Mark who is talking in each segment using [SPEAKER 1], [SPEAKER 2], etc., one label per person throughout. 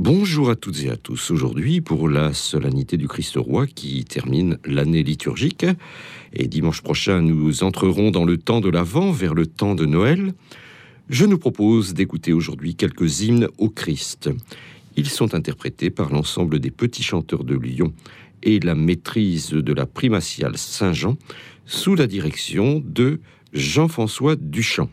[SPEAKER 1] Bonjour à toutes et à tous. Aujourd'hui, pour la solennité du Christ roi qui termine l'année liturgique, et dimanche prochain, nous entrerons dans le temps de l'Avent, vers le temps de Noël, je nous propose d'écouter aujourd'hui quelques hymnes au Christ. Ils sont interprétés par l'ensemble des petits chanteurs de Lyon et la maîtrise de la primatiale Saint-Jean sous la direction de Jean-François Duchamp.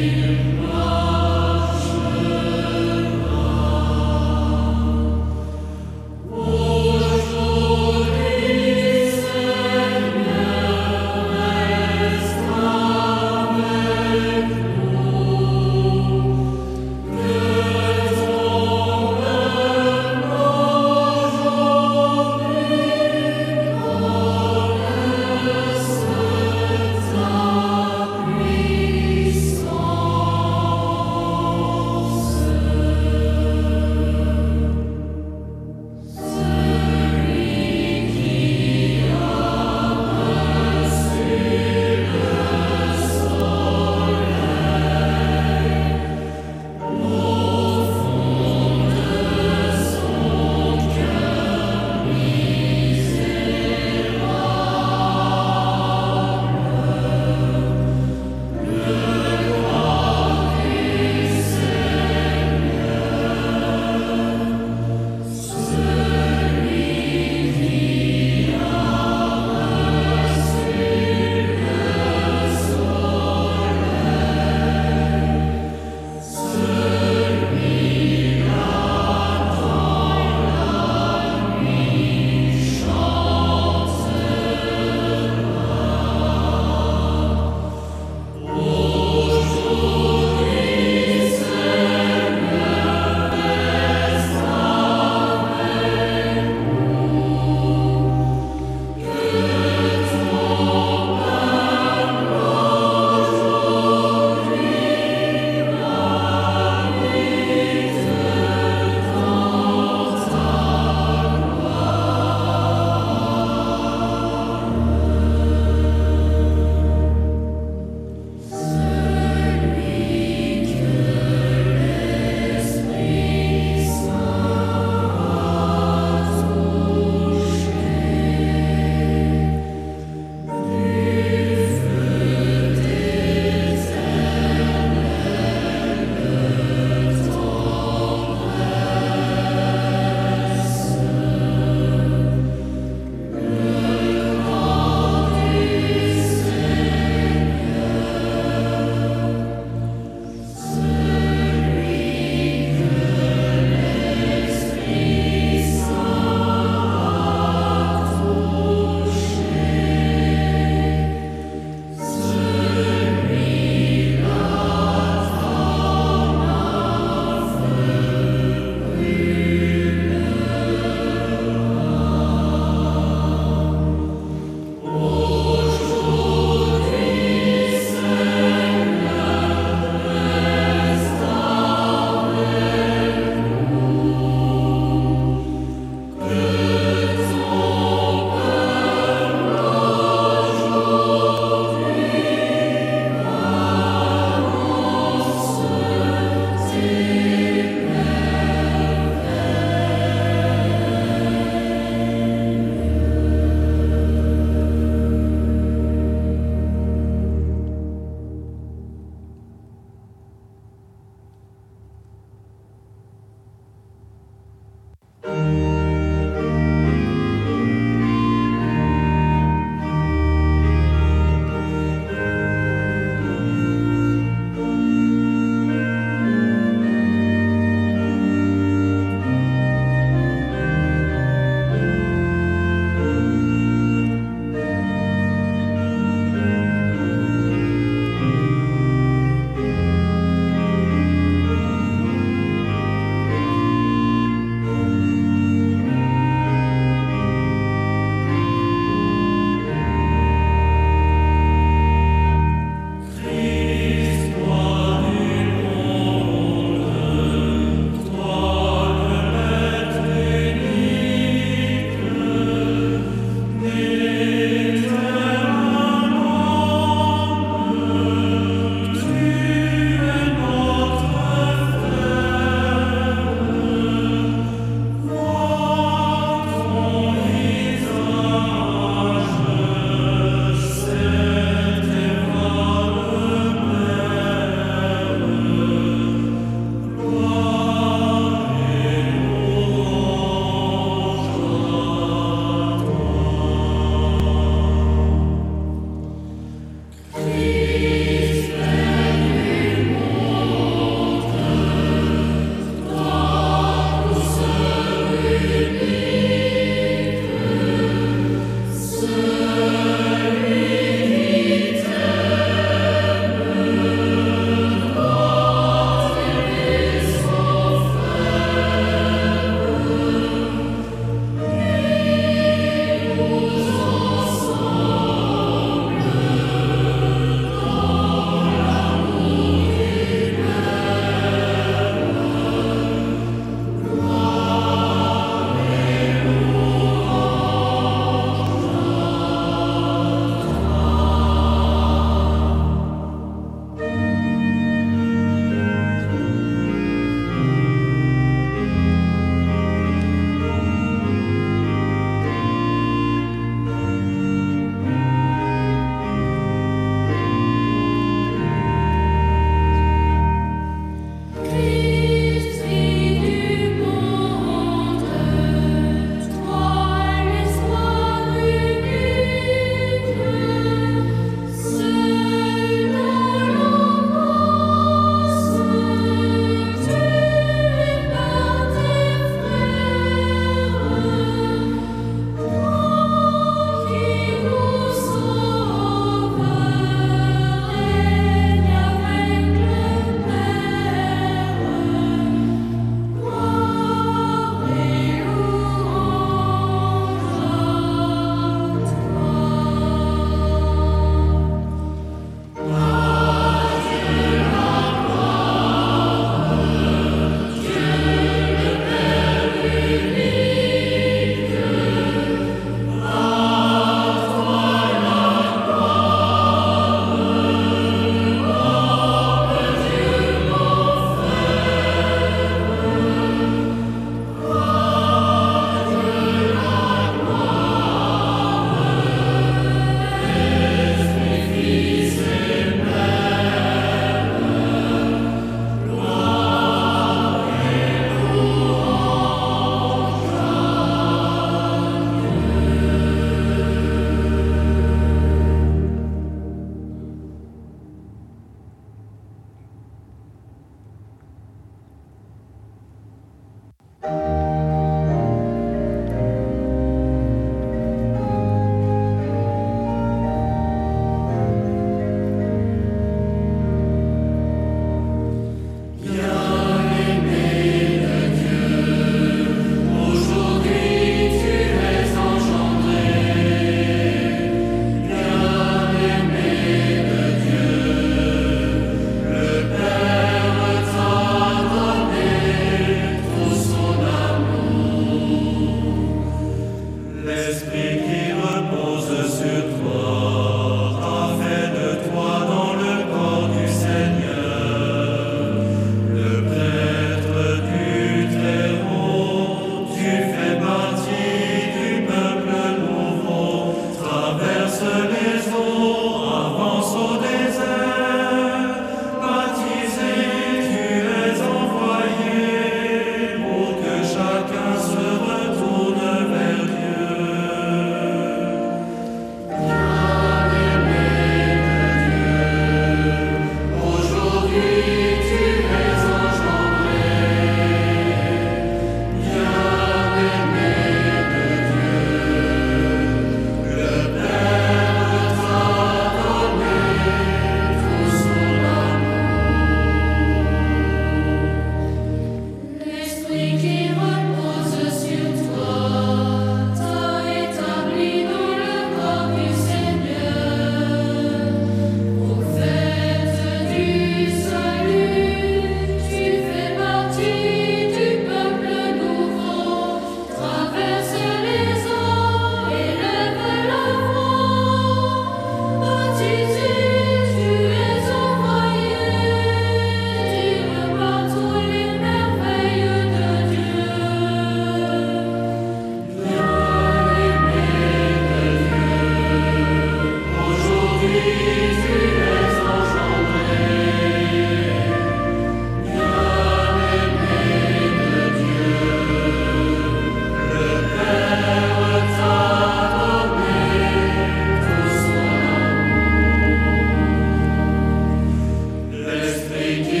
[SPEAKER 2] You.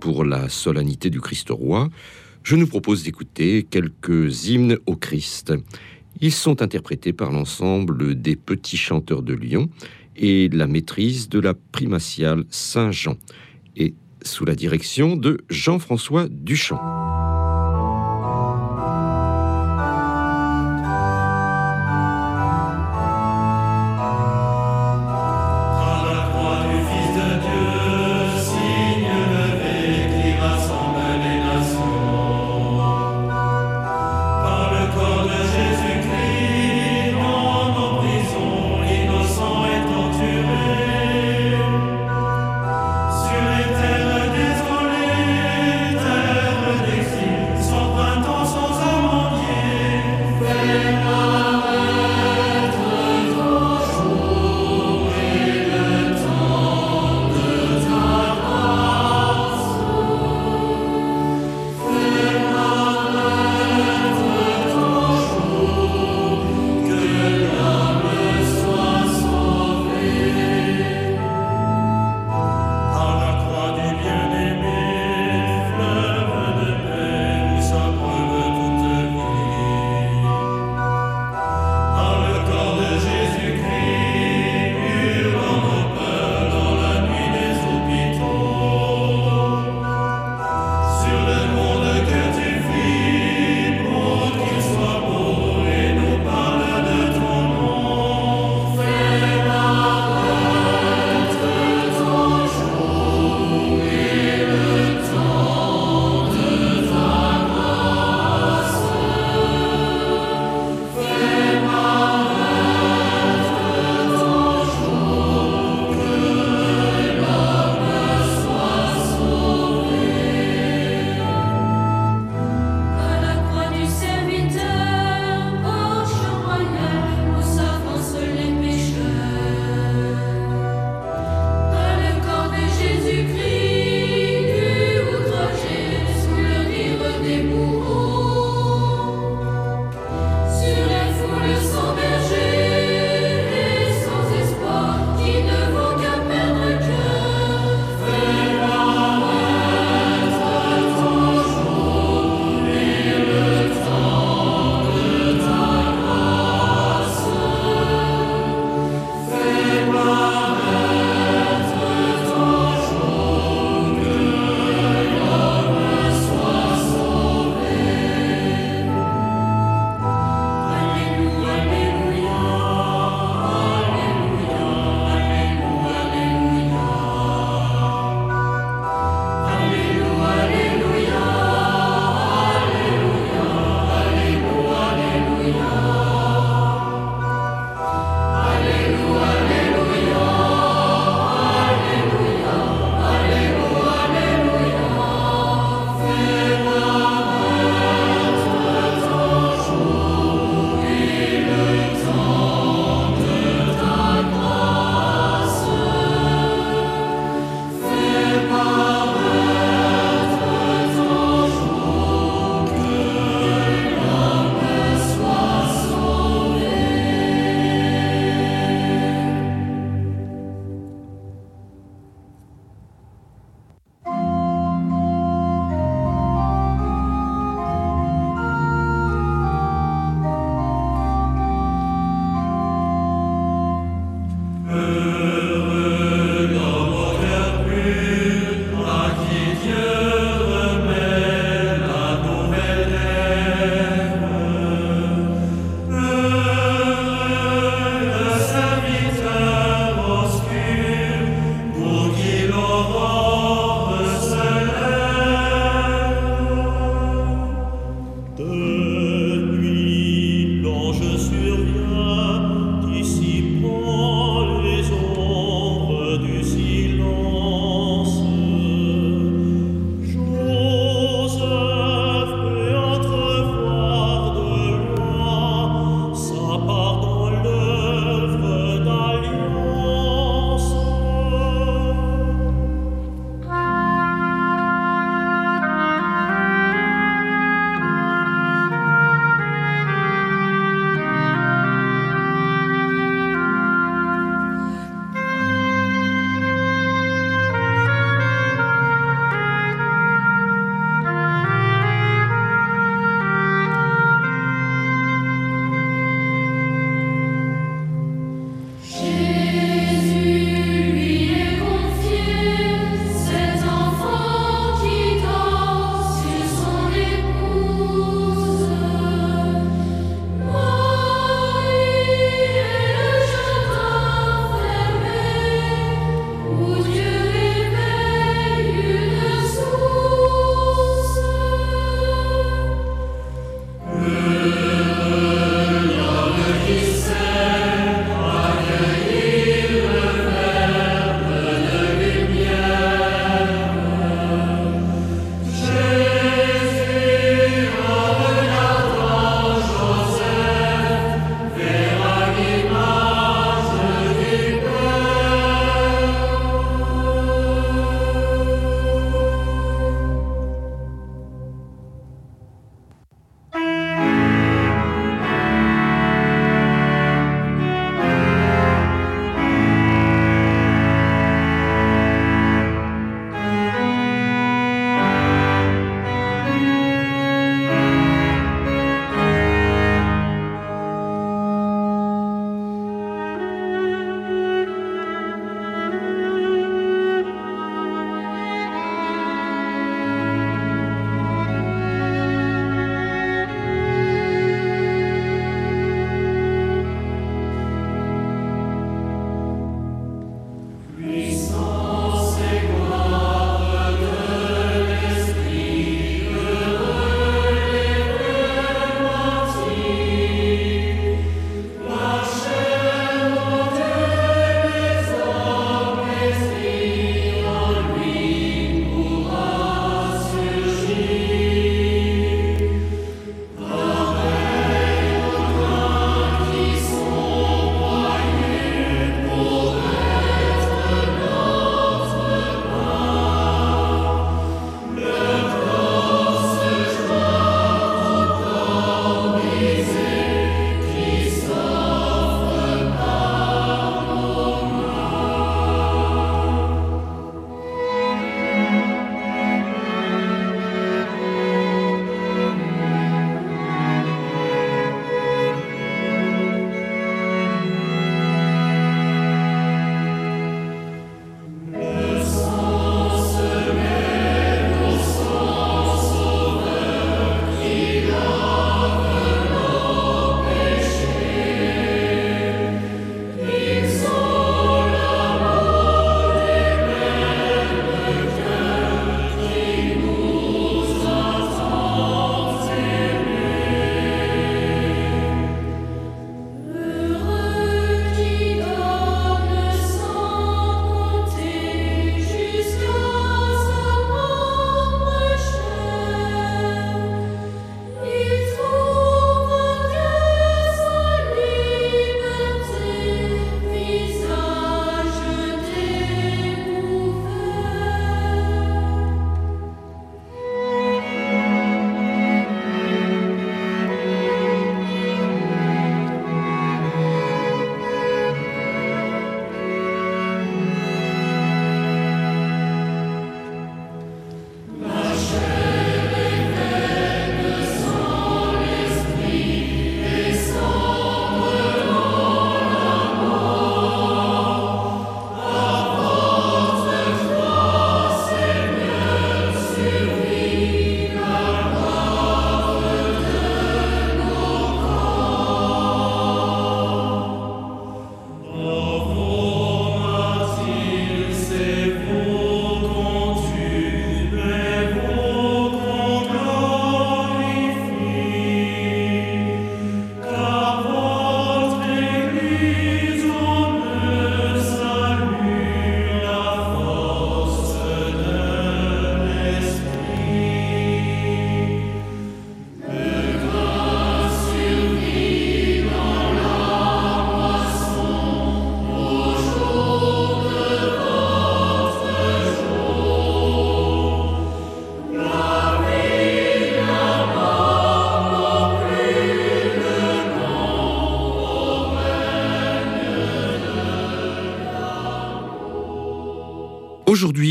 [SPEAKER 2] Pour la solennité du Christ roi, je nous propose d'écouter quelques hymnes au Christ. Ils sont interprétés par l'ensemble des petits chanteurs de Lyon et la maîtrise de la primatiale Saint-Jean, et sous la direction de Jean-François Duchamp.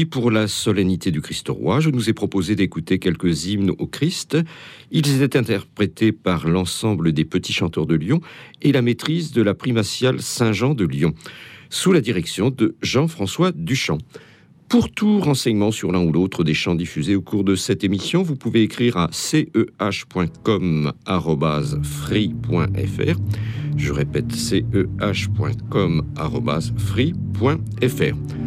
[SPEAKER 1] Pour la solennité du Christ roi, je nous ai proposé d'écouter quelques hymnes au Christ. Ils étaient interprétés par l'ensemble des petits chanteurs de Lyon et la maîtrise de la primatiale Saint-Jean de Lyon, sous la direction de Jean-François Duchamp. Pour tout renseignement sur l'un ou l'autre des chants diffusés au cours de cette émission, vous pouvez écrire à ceh.com.free.fr. Je répète, ceh.com.free.fr.